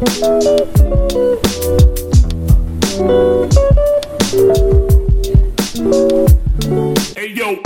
Hey yo.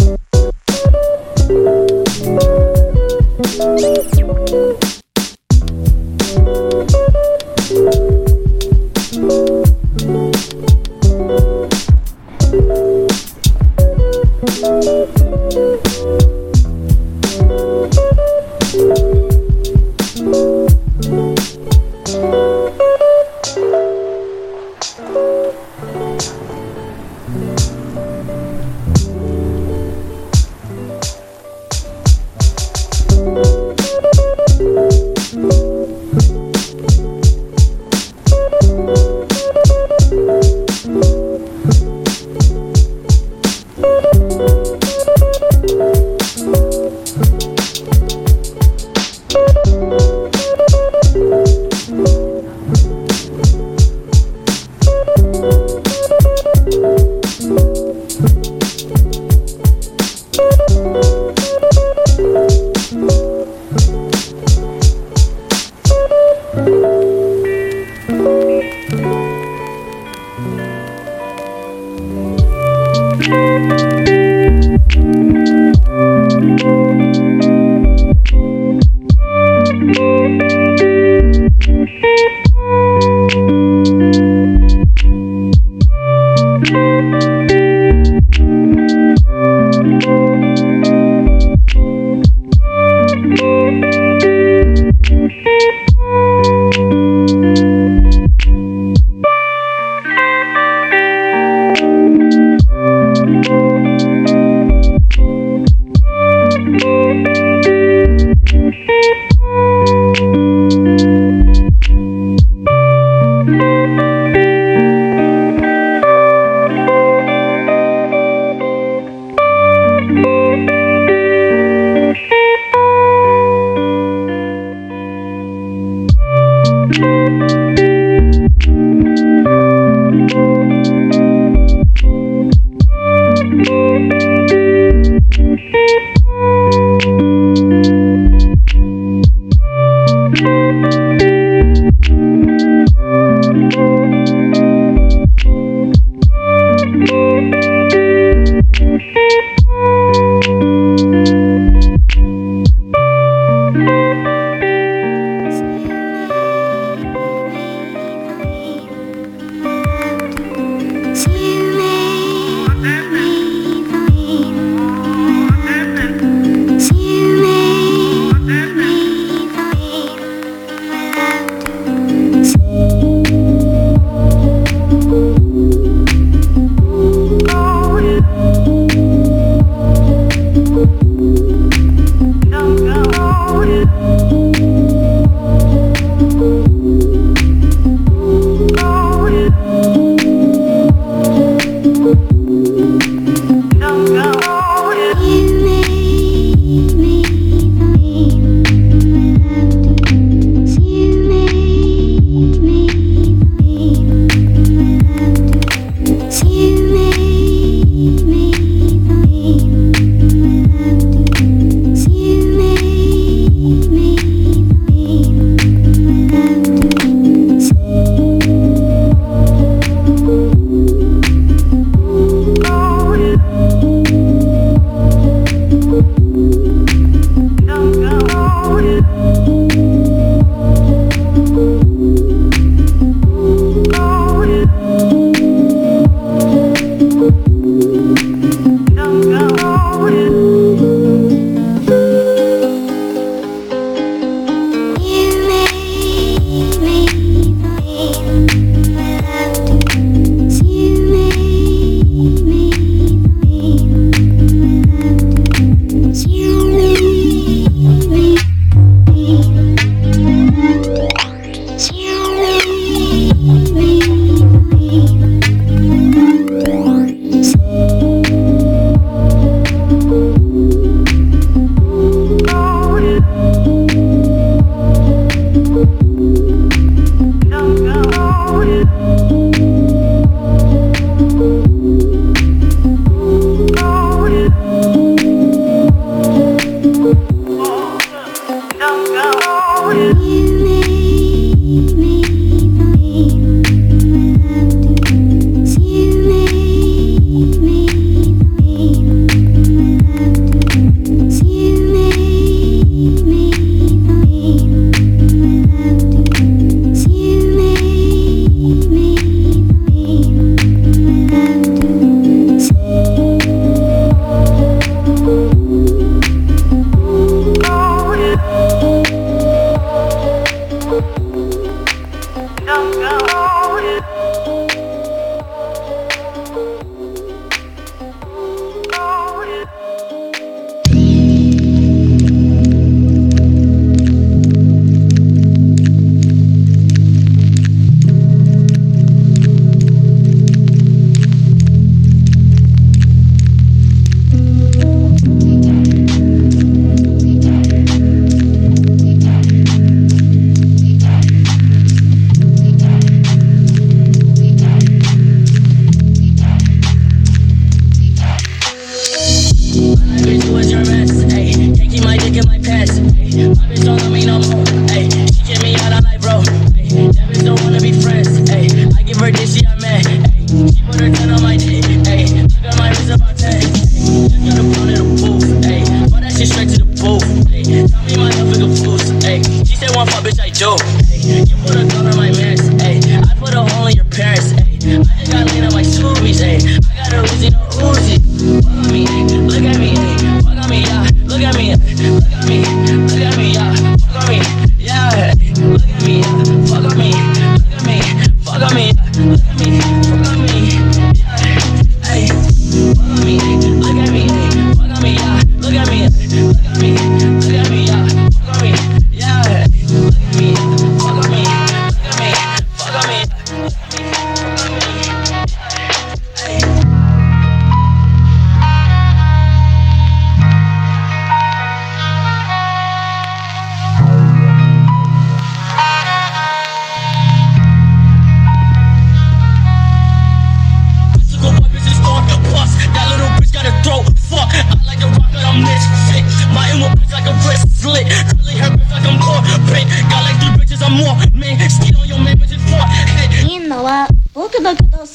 some more. Man. You know what? Look at the good old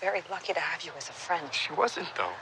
very lucky to have you as a friend. She wasn't, though.